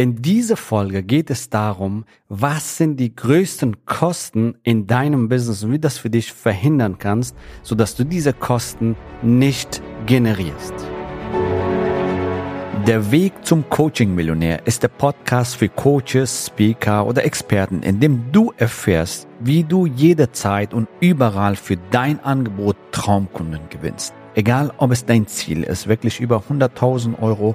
In dieser Folge geht es darum, was sind die größten Kosten in deinem Business und wie das für dich verhindern kannst, sodass du diese Kosten nicht generierst. Der Weg zum Coaching-Millionär ist der Podcast für Coaches, Speaker oder Experten, in dem du erfährst, wie du jederzeit und überall für dein Angebot Traumkunden gewinnst. Egal, ob es dein Ziel ist, wirklich über 100.000 Euro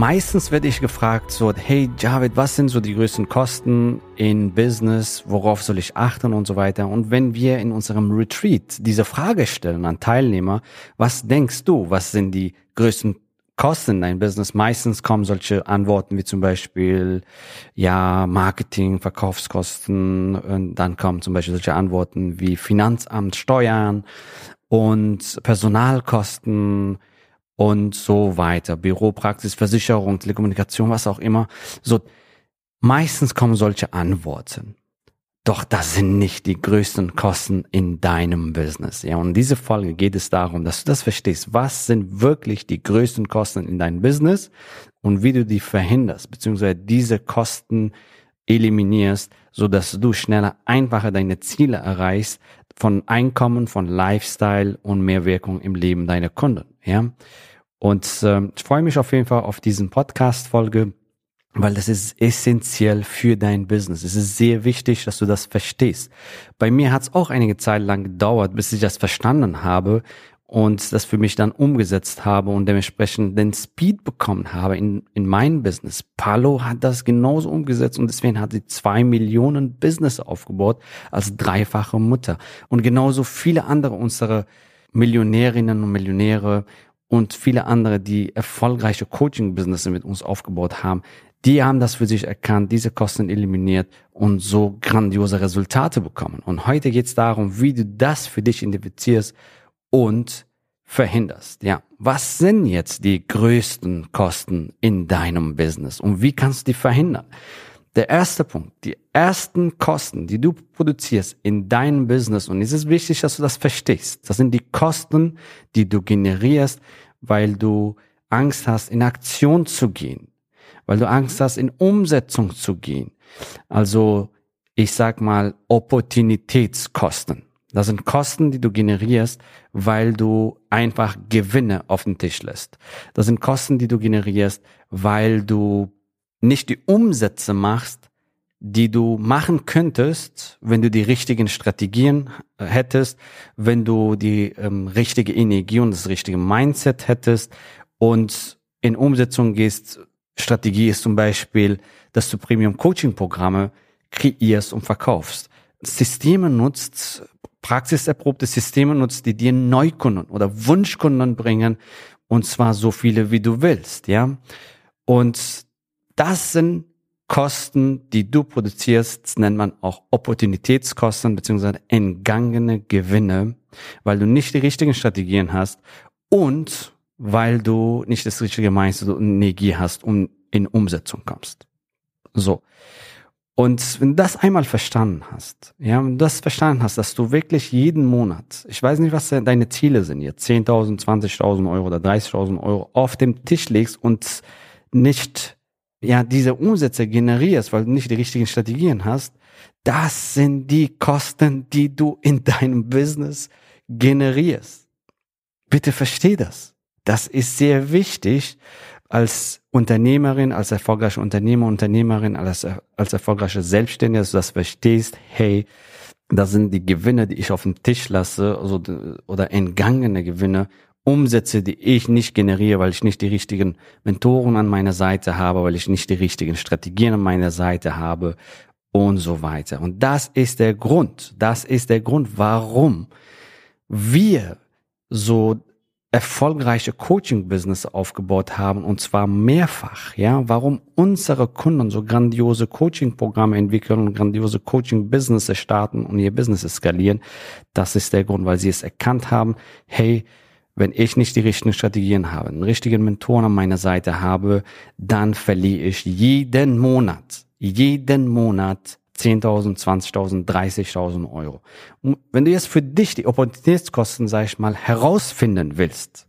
Meistens werde ich gefragt so, hey Javid, was sind so die größten Kosten in Business? Worauf soll ich achten und so weiter? Und wenn wir in unserem Retreat diese Frage stellen an Teilnehmer, was denkst du, was sind die größten Kosten in deinem Business? Meistens kommen solche Antworten wie zum Beispiel, ja, Marketing, Verkaufskosten. Und dann kommen zum Beispiel solche Antworten wie Finanzamt, Steuern und Personalkosten, und so weiter. Büropraxis, Versicherung, Telekommunikation, was auch immer. So, meistens kommen solche Antworten. Doch das sind nicht die größten Kosten in deinem Business. Ja, und in dieser Folge geht es darum, dass du das verstehst. Was sind wirklich die größten Kosten in deinem Business und wie du die verhinderst, beziehungsweise diese Kosten eliminierst, so dass du schneller, einfacher deine Ziele erreichst von Einkommen, von Lifestyle und mehr Wirkung im Leben deiner Kunden. Ja, und äh, ich freue mich auf jeden Fall auf diesen Podcast-Folge, weil das ist essentiell für dein Business. Es ist sehr wichtig, dass du das verstehst. Bei mir hat es auch einige Zeit lang gedauert, bis ich das verstanden habe und das für mich dann umgesetzt habe und dementsprechend den Speed bekommen habe in, in mein Business. Palo hat das genauso umgesetzt und deswegen hat sie zwei Millionen Business aufgebaut als dreifache Mutter. Und genauso viele andere unserer Millionärinnen und Millionäre und viele andere, die erfolgreiche Coaching-Business mit uns aufgebaut haben, die haben das für sich erkannt, diese Kosten eliminiert und so grandiose Resultate bekommen. Und heute geht es darum, wie du das für dich identifizierst und verhinderst. Ja, was sind jetzt die größten Kosten in deinem Business und wie kannst du die verhindern? Der erste Punkt, die ersten Kosten, die du produzierst in deinem Business, und es ist wichtig, dass du das verstehst, das sind die Kosten, die du generierst, weil du Angst hast, in Aktion zu gehen, weil du Angst hast, in Umsetzung zu gehen. Also, ich sag mal, Opportunitätskosten. Das sind Kosten, die du generierst, weil du einfach Gewinne auf den Tisch lässt. Das sind Kosten, die du generierst, weil du nicht die Umsätze machst, die du machen könntest, wenn du die richtigen Strategien hättest, wenn du die ähm, richtige Energie und das richtige Mindset hättest und in Umsetzung gehst. Strategie ist zum Beispiel, dass du Premium Coaching Programme kreierst und verkaufst. Systeme nutzt, praxiserprobte Systeme nutzt, die dir Neukunden oder Wunschkunden bringen und zwar so viele wie du willst, ja. Und das sind Kosten, die du produzierst, nennt man auch Opportunitätskosten beziehungsweise entgangene Gewinne, weil du nicht die richtigen Strategien hast und weil du nicht das richtige Mindset und Energie hast und in Umsetzung kommst. So. Und wenn du das einmal verstanden hast, ja, wenn du das verstanden hast, dass du wirklich jeden Monat, ich weiß nicht, was deine Ziele sind, jetzt 10.000, 20.000 Euro oder 30.000 Euro auf dem Tisch legst und nicht ja, diese Umsätze generierst, weil du nicht die richtigen Strategien hast, das sind die Kosten, die du in deinem Business generierst. Bitte versteh das. Das ist sehr wichtig als Unternehmerin, als erfolgreiche Unternehmer, Unternehmerin, als, als erfolgreiche Selbstständige, dass du das verstehst, hey, das sind die Gewinne, die ich auf dem Tisch lasse, also, oder entgangene Gewinne Umsätze, die ich nicht generiere, weil ich nicht die richtigen Mentoren an meiner Seite habe, weil ich nicht die richtigen Strategien an meiner Seite habe und so weiter. Und das ist der Grund. Das ist der Grund, warum wir so erfolgreiche Coaching-Business aufgebaut haben und zwar mehrfach, ja, warum unsere Kunden so grandiose Coaching-Programme entwickeln und grandiose Coaching-Business starten und ihr Business skalieren, das ist der Grund, weil sie es erkannt haben, hey, wenn ich nicht die richtigen Strategien habe, einen richtigen Mentor an meiner Seite habe, dann verliere ich jeden Monat, jeden Monat 10.000, 20.000, 30.000 Euro. Und wenn du jetzt für dich die Opportunitätskosten, sag ich mal, herausfinden willst,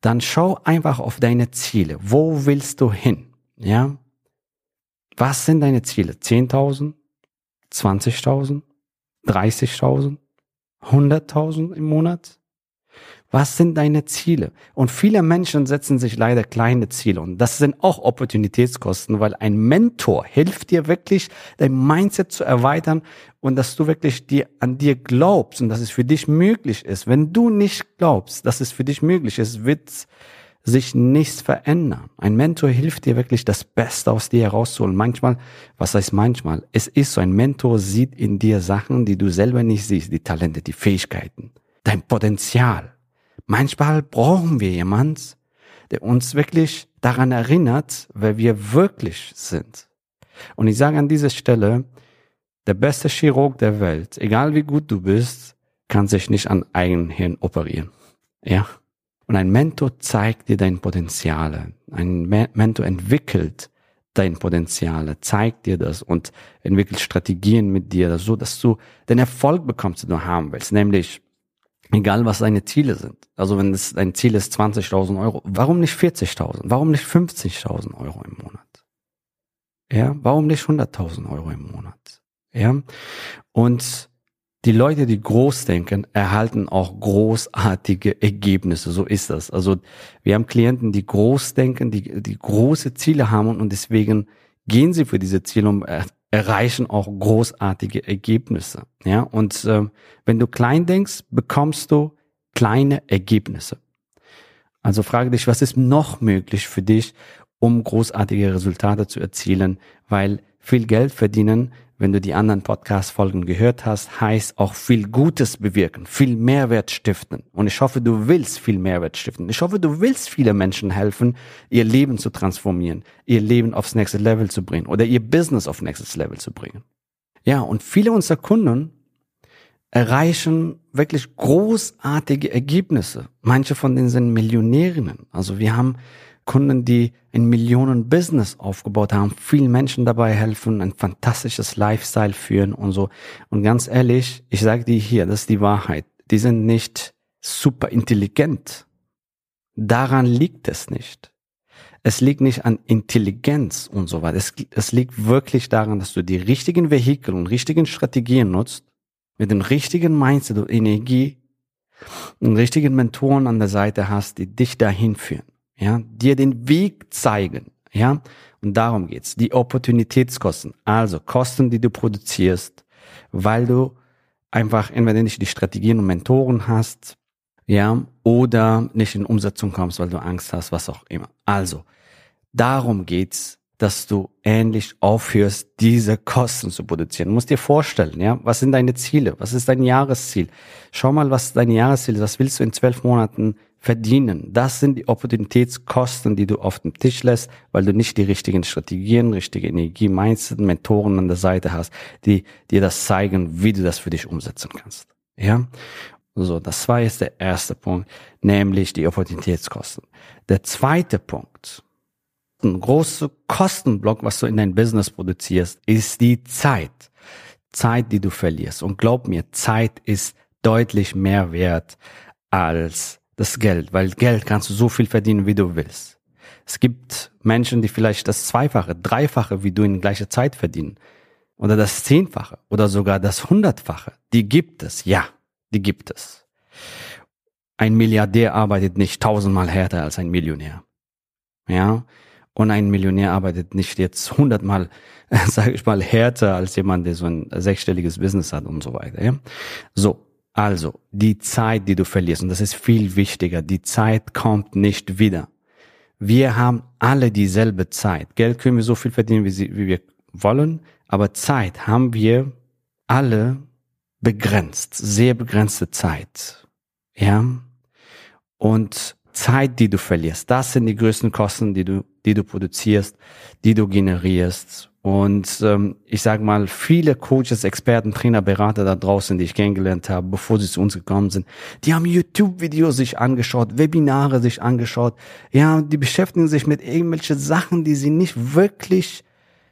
dann schau einfach auf deine Ziele. Wo willst du hin? Ja? Was sind deine Ziele? 10.000? 20.000? 30.000? 100.000 im Monat? Was sind deine Ziele? Und viele Menschen setzen sich leider kleine Ziele und das sind auch Opportunitätskosten, weil ein Mentor hilft dir wirklich, dein Mindset zu erweitern und dass du wirklich dir an dir glaubst und dass es für dich möglich ist. Wenn du nicht glaubst, dass es für dich möglich ist, wird sich nichts verändern. Ein Mentor hilft dir wirklich, das Beste aus dir herauszuholen. Manchmal, was heißt manchmal? Es ist so, ein Mentor sieht in dir Sachen, die du selber nicht siehst, die Talente, die Fähigkeiten, dein Potenzial. Manchmal brauchen wir jemand, der uns wirklich daran erinnert, wer wir wirklich sind. Und ich sage an dieser Stelle, der beste Chirurg der Welt, egal wie gut du bist, kann sich nicht an eigenen Hirn operieren. Ja? Und ein Mentor zeigt dir dein Potenziale. Ein Mentor entwickelt dein Potenziale, zeigt dir das und entwickelt Strategien mit dir, so dass du den Erfolg bekommst, den du haben willst. Nämlich Egal, was deine Ziele sind. Also wenn es dein Ziel ist 20.000 Euro, warum nicht 40.000? Warum nicht 50.000 Euro im Monat? Ja, warum nicht 100.000 Euro im Monat? Ja, und die Leute, die groß denken, erhalten auch großartige Ergebnisse. So ist das. Also wir haben Klienten, die groß denken, die, die große Ziele haben und deswegen gehen sie für diese Ziele und erreichen auch großartige Ergebnisse. Ja, und äh, wenn du klein denkst, bekommst du kleine Ergebnisse. Also frage dich, was ist noch möglich für dich, um großartige Resultate zu erzielen, weil viel Geld verdienen wenn du die anderen Podcast-Folgen gehört hast, heißt auch viel Gutes bewirken, viel Mehrwert stiften. Und ich hoffe, du willst viel Mehrwert stiften. Ich hoffe, du willst viele Menschen helfen, ihr Leben zu transformieren, ihr Leben aufs nächste Level zu bringen oder ihr Business auf nächstes Level zu bringen. Ja, und viele unserer Kunden erreichen wirklich großartige Ergebnisse. Manche von denen sind Millionärinnen. Also wir haben Kunden, die ein Millionen-Business aufgebaut haben, vielen Menschen dabei helfen, ein fantastisches Lifestyle führen und so. Und ganz ehrlich, ich sage dir hier, das ist die Wahrheit. Die sind nicht super intelligent. Daran liegt es nicht. Es liegt nicht an Intelligenz und so weiter. Es, es liegt wirklich daran, dass du die richtigen Vehikel und richtigen Strategien nutzt, mit dem richtigen Mindset und Energie und richtigen Mentoren an der Seite hast, die dich dahin führen ja, dir den Weg zeigen, ja, und darum geht's. Die Opportunitätskosten, also Kosten, die du produzierst, weil du einfach entweder nicht die Strategien und Mentoren hast, ja, oder nicht in Umsetzung kommst, weil du Angst hast, was auch immer. Also, darum geht's, dass du ähnlich aufhörst, diese Kosten zu produzieren. Du musst dir vorstellen, ja, was sind deine Ziele? Was ist dein Jahresziel? Schau mal, was dein Jahresziel ist. Was willst du in zwölf Monaten verdienen. Das sind die Opportunitätskosten, die du auf dem Tisch lässt, weil du nicht die richtigen Strategien, richtige Energie, Mindset, Mentoren an der Seite hast, die dir das zeigen, wie du das für dich umsetzen kannst. Ja? So, das war jetzt der erste Punkt, nämlich die Opportunitätskosten. Der zweite Punkt, ein großer Kostenblock, was du in dein Business produzierst, ist die Zeit. Zeit, die du verlierst. Und glaub mir, Zeit ist deutlich mehr wert als das Geld, weil Geld kannst du so viel verdienen, wie du willst. Es gibt Menschen, die vielleicht das Zweifache, Dreifache wie du in gleicher Zeit verdienen. Oder das Zehnfache oder sogar das Hundertfache. Die gibt es, ja, die gibt es. Ein Milliardär arbeitet nicht tausendmal härter als ein Millionär. Ja, und ein Millionär arbeitet nicht jetzt hundertmal, sage ich mal, härter als jemand, der so ein sechsstelliges Business hat und so weiter. Ja? So, also, die Zeit, die du verlierst, und das ist viel wichtiger, die Zeit kommt nicht wieder. Wir haben alle dieselbe Zeit. Geld können wir so viel verdienen, wie, wir wollen, aber Zeit haben wir alle begrenzt, sehr begrenzte Zeit. Ja? Und Zeit, die du verlierst. Das sind die größten Kosten, die du, die du produzierst, die du generierst. Und ähm, ich sage mal, viele Coaches, Experten, Trainer, Berater da draußen, die ich kennengelernt habe, bevor sie zu uns gekommen sind, die haben YouTube-Videos sich angeschaut, Webinare sich angeschaut. Ja, die beschäftigen sich mit irgendwelchen Sachen, die sie nicht wirklich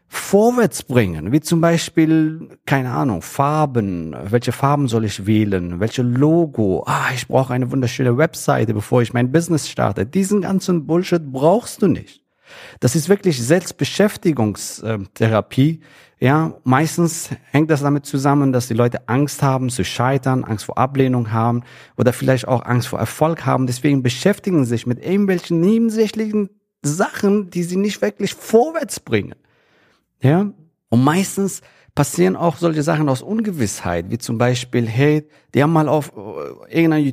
vorwärts bringen, wie zum Beispiel, keine Ahnung, Farben, welche Farben soll ich wählen, welche Logo, ah, ich brauche eine wunderschöne Webseite, bevor ich mein Business starte. Diesen ganzen Bullshit brauchst du nicht. Das ist wirklich Selbstbeschäftigungstherapie. Ja, meistens hängt das damit zusammen, dass die Leute Angst haben zu scheitern, Angst vor Ablehnung haben oder vielleicht auch Angst vor Erfolg haben. Deswegen beschäftigen sie sich mit irgendwelchen nebensächlichen Sachen, die sie nicht wirklich vorwärts bringen. Ja? Und meistens passieren auch solche Sachen aus Ungewissheit, wie zum Beispiel, hey, die haben mal auf äh, irgendein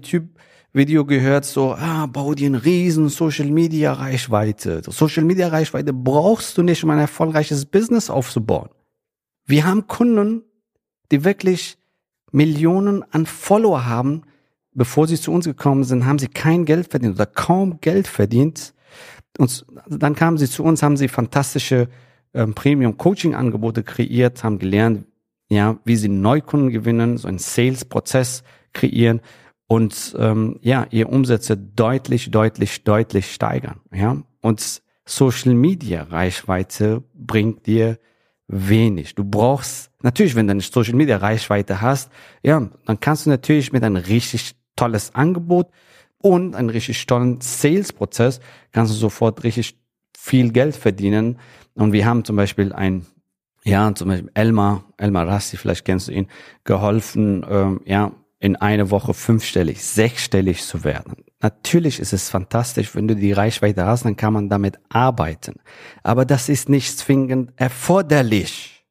YouTube-Video gehört, so, ah, bau dir eine riesen Social-Media-Reichweite. Social-Media-Reichweite brauchst du nicht, um ein erfolgreiches Business aufzubauen. Wir haben Kunden, die wirklich Millionen an Follower haben. Bevor sie zu uns gekommen sind, haben sie kein Geld verdient oder kaum Geld verdient. Und dann kamen sie zu uns, haben sie fantastische ähm, Premium-Coaching-Angebote kreiert, haben gelernt, ja, wie sie Neukunden gewinnen, so einen Sales-Prozess kreieren und ähm, ja, ihre Umsätze deutlich, deutlich, deutlich steigern. Ja, und Social Media Reichweite bringt dir wenig. Du brauchst natürlich, wenn du eine Social Media Reichweite hast, ja, dann kannst du natürlich mit einem richtig tolles Angebot und einem richtig tollen Sales Prozess kannst du sofort richtig viel Geld verdienen. Und wir haben zum Beispiel ein, ja, zum Beispiel Elmar, Elmar Rassi, vielleicht kennst du ihn, geholfen, ähm, ja, in eine Woche fünfstellig, sechsstellig zu werden. Natürlich ist es fantastisch, wenn du die Reichweite hast, dann kann man damit arbeiten. Aber das ist nicht zwingend erforderlich,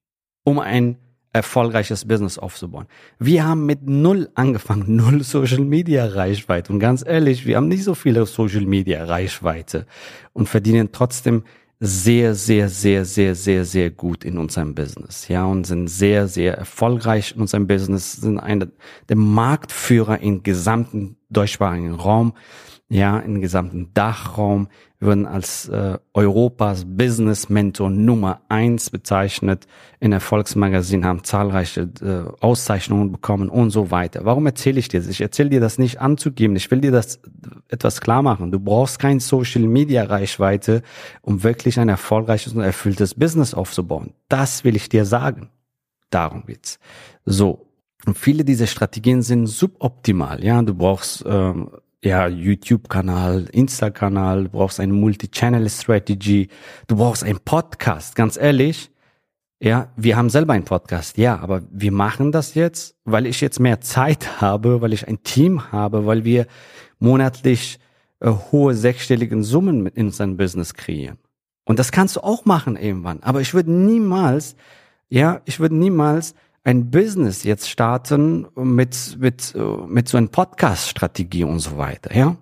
um ein erfolgreiches Business aufzubauen. Wir haben mit null angefangen, null Social Media Reichweite. Und ganz ehrlich, wir haben nicht so viele Social Media Reichweite und verdienen trotzdem sehr, sehr, sehr, sehr, sehr, sehr gut in unserem Business, ja, und sind sehr, sehr erfolgreich in unserem Business, sind einer der Marktführer im gesamten deutschsprachigen Raum, ja, im gesamten Dachraum. Wir wurden als äh, Europas Business Mentor Nummer eins bezeichnet. In Erfolgsmagazin haben zahlreiche äh, Auszeichnungen bekommen und so weiter. Warum erzähle ich dir das? Ich erzähle dir das nicht anzugeben. Ich will dir das etwas klar machen. Du brauchst kein Social Media Reichweite, um wirklich ein erfolgreiches und erfülltes Business aufzubauen. Das will ich dir sagen. Darum geht's. So. Und viele dieser Strategien sind suboptimal. Ja, du brauchst ähm, ja, YouTube-Kanal, Insta-Kanal, du brauchst eine Multi-Channel-Strategy, du brauchst einen Podcast, ganz ehrlich. Ja, wir haben selber einen Podcast, ja, aber wir machen das jetzt, weil ich jetzt mehr Zeit habe, weil ich ein Team habe, weil wir monatlich äh, hohe sechsstelligen Summen mit in unserem Business kreieren. Und das kannst du auch machen irgendwann. Aber ich würde niemals, ja, ich würde niemals ein Business jetzt starten mit, mit, mit so einer Podcast-Strategie und so weiter, ja?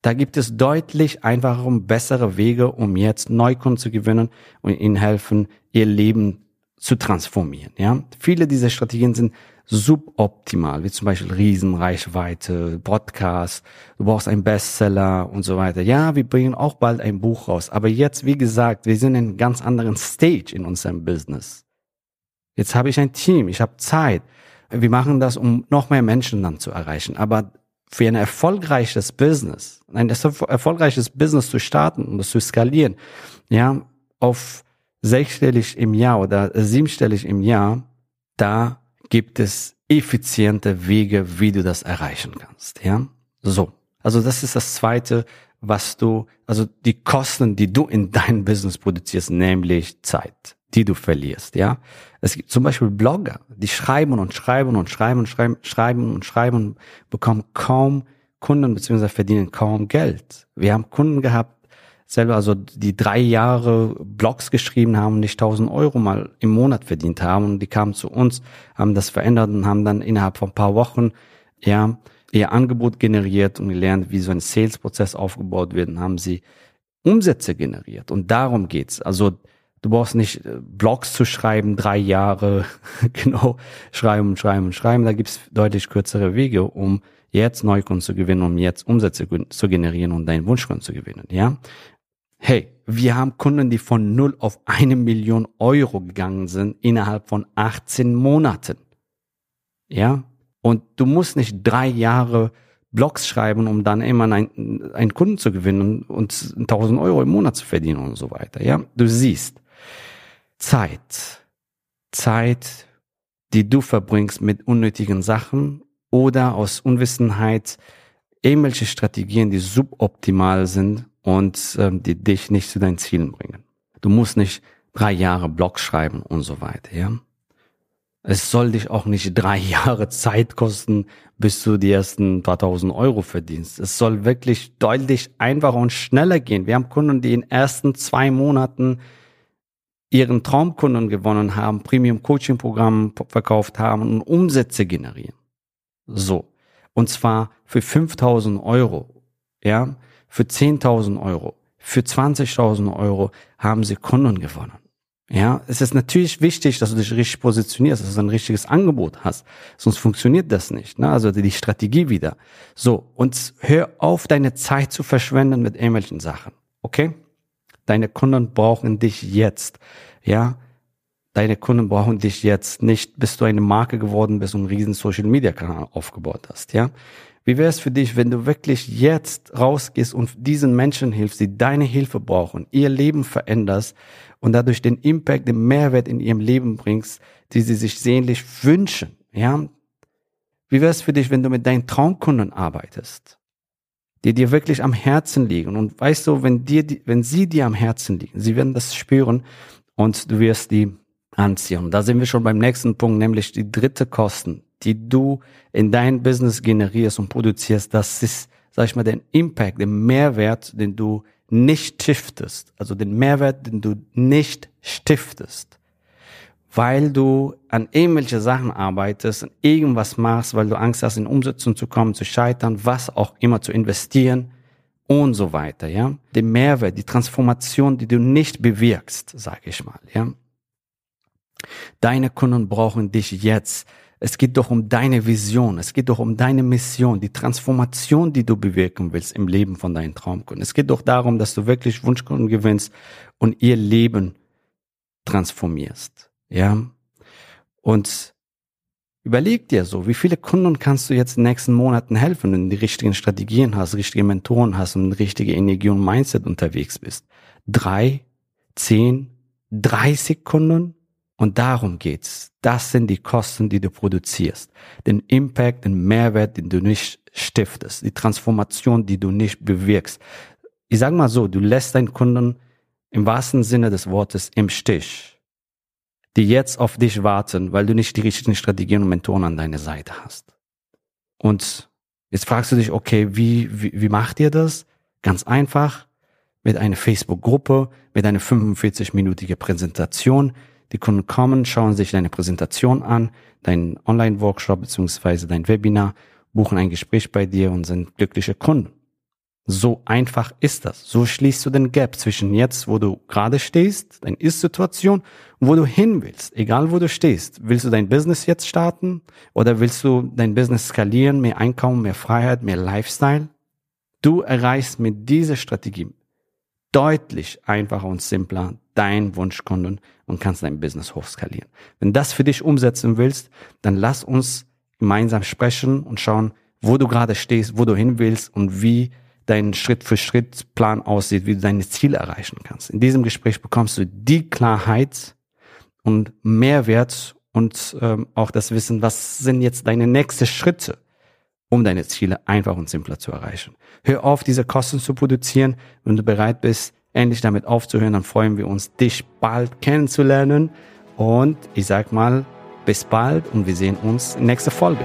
Da gibt es deutlich einfachere und bessere Wege, um jetzt Neukunden zu gewinnen und ihnen helfen, ihr Leben zu transformieren, ja? Viele dieser Strategien sind suboptimal, wie zum Beispiel Riesenreichweite, Podcast, du brauchst einen Bestseller und so weiter. Ja, wir bringen auch bald ein Buch raus, aber jetzt, wie gesagt, wir sind in einem ganz anderen Stage in unserem Business. Jetzt habe ich ein Team, ich habe Zeit. Wir machen das, um noch mehr Menschen dann zu erreichen. Aber für ein erfolgreiches Business, ein erfolgreiches Business zu starten und das zu skalieren, ja, auf sechsstellig im Jahr oder siebenstellig im Jahr, da gibt es effiziente Wege, wie du das erreichen kannst, ja. So. Also das ist das zweite, was du, also die Kosten, die du in deinem Business produzierst, nämlich Zeit die du verlierst, ja. Es gibt zum Beispiel Blogger, die schreiben und schreiben und schreiben und schreiben, schreiben und schreiben und bekommen kaum Kunden beziehungsweise verdienen kaum Geld. Wir haben Kunden gehabt, selber, also die drei Jahre Blogs geschrieben haben und nicht 1000 Euro mal im Monat verdient haben und die kamen zu uns, haben das verändert und haben dann innerhalb von ein paar Wochen, ja, ihr Angebot generiert und gelernt, wie so ein Sales-Prozess aufgebaut wird und haben sie Umsätze generiert. Und darum geht's. Also Du brauchst nicht äh, Blogs zu schreiben, drei Jahre genau schreiben schreiben schreiben. Da gibt's deutlich kürzere Wege, um jetzt Neukunden zu gewinnen, um jetzt Umsätze zu generieren und deinen Wunschkunden zu gewinnen, ja? Hey, wir haben Kunden, die von null auf eine Million Euro gegangen sind innerhalb von 18 Monaten. Ja? Und du musst nicht drei Jahre Blogs schreiben, um dann immer einen, einen Kunden zu gewinnen und 1000 Euro im Monat zu verdienen und so weiter. Ja? Du siehst, Zeit, Zeit, die du verbringst mit unnötigen Sachen oder aus Unwissenheit irgendwelche Strategien, die suboptimal sind und ähm, die dich nicht zu deinen Zielen bringen. Du musst nicht drei Jahre Blog schreiben und so weiter, ja. Es soll dich auch nicht drei Jahre Zeit kosten, bis du die ersten paar tausend Euro verdienst. Es soll wirklich deutlich einfacher und schneller gehen. Wir haben Kunden, die in den ersten zwei Monaten ihren Traumkunden gewonnen haben, Premium Coaching Programm verkauft haben und Umsätze generieren. So. Und zwar für 5000 Euro. Ja für 10.000 Euro, für 20.000 Euro haben sie Kunden gewonnen. Ja, es ist natürlich wichtig, dass du dich richtig positionierst, dass du ein richtiges Angebot hast. Sonst funktioniert das nicht. Ne? Also die Strategie wieder. So, und hör auf, deine Zeit zu verschwenden mit irgendwelchen Sachen. Okay? Deine Kunden brauchen dich jetzt. Ja, deine Kunden brauchen dich jetzt nicht, bis du eine Marke geworden bist und einen riesen Social Media Kanal aufgebaut hast. Ja, wie wäre es für dich, wenn du wirklich jetzt rausgehst und diesen Menschen hilfst, die deine Hilfe brauchen, ihr Leben veränderst und dadurch den Impact, den Mehrwert in ihrem Leben bringst, die sie sich sehnlich wünschen, ja? Wie wäre es für dich, wenn du mit deinen Traumkunden arbeitest, die dir wirklich am Herzen liegen. Und weißt du, wenn dir, wenn sie dir am Herzen liegen, sie werden das spüren und du wirst die anziehen. Da sind wir schon beim nächsten Punkt, nämlich die dritte Kosten, die du in dein Business generierst und produzierst, das ist, sag ich mal, den Impact, den Mehrwert, den du nicht stiftest, also den Mehrwert, den du nicht stiftest, weil du an irgendwelche Sachen arbeitest, an irgendwas machst, weil du Angst hast, in Umsetzung zu kommen, zu scheitern, was auch immer zu investieren und so weiter, ja. Den Mehrwert, die Transformation, die du nicht bewirkst, sag ich mal, ja. Deine Kunden brauchen dich jetzt. Es geht doch um deine Vision. Es geht doch um deine Mission, die Transformation, die du bewirken willst im Leben von deinen Traumkunden. Es geht doch darum, dass du wirklich Wunschkunden gewinnst und ihr Leben transformierst. Ja. Und überleg dir so, wie viele Kunden kannst du jetzt in den nächsten Monaten helfen, wenn du die richtigen Strategien hast, richtige Mentoren hast und richtige Energie und Mindset unterwegs bist. Drei, zehn, dreißig Kunden? Und darum geht's. Das sind die Kosten, die du produzierst. Den Impact, den Mehrwert, den du nicht stiftest. Die Transformation, die du nicht bewirkst. Ich sag mal so, du lässt deinen Kunden im wahrsten Sinne des Wortes im Stich. Die jetzt auf dich warten, weil du nicht die richtigen Strategien und Mentoren an deiner Seite hast. Und jetzt fragst du dich, okay, wie, wie, wie macht ihr das? Ganz einfach. Mit einer Facebook-Gruppe, mit einer 45-minütige Präsentation, die Kunden kommen, schauen sich deine Präsentation an, deinen Online-Workshop beziehungsweise dein Webinar, buchen ein Gespräch bei dir und sind glückliche Kunden. So einfach ist das. So schließt du den Gap zwischen jetzt, wo du gerade stehst, deine Ist-Situation, wo du hin willst. Egal wo du stehst. Willst du dein Business jetzt starten? Oder willst du dein Business skalieren, mehr Einkommen, mehr Freiheit, mehr Lifestyle? Du erreichst mit dieser Strategie deutlich einfacher und simpler deinen Wunschkunden und kannst dein Business hochskalieren. Wenn das für dich umsetzen willst, dann lass uns gemeinsam sprechen und schauen, wo du gerade stehst, wo du hin willst und wie dein Schritt-für-Schritt-Plan aussieht, wie du deine Ziele erreichen kannst. In diesem Gespräch bekommst du die Klarheit und Mehrwert und ähm, auch das Wissen, was sind jetzt deine nächsten Schritte, um deine Ziele einfach und simpler zu erreichen. Hör auf, diese Kosten zu produzieren, wenn du bereit bist, endlich damit aufzuhören, dann freuen wir uns, dich bald kennenzulernen. Und ich sag mal, bis bald und wir sehen uns in nächster Folge.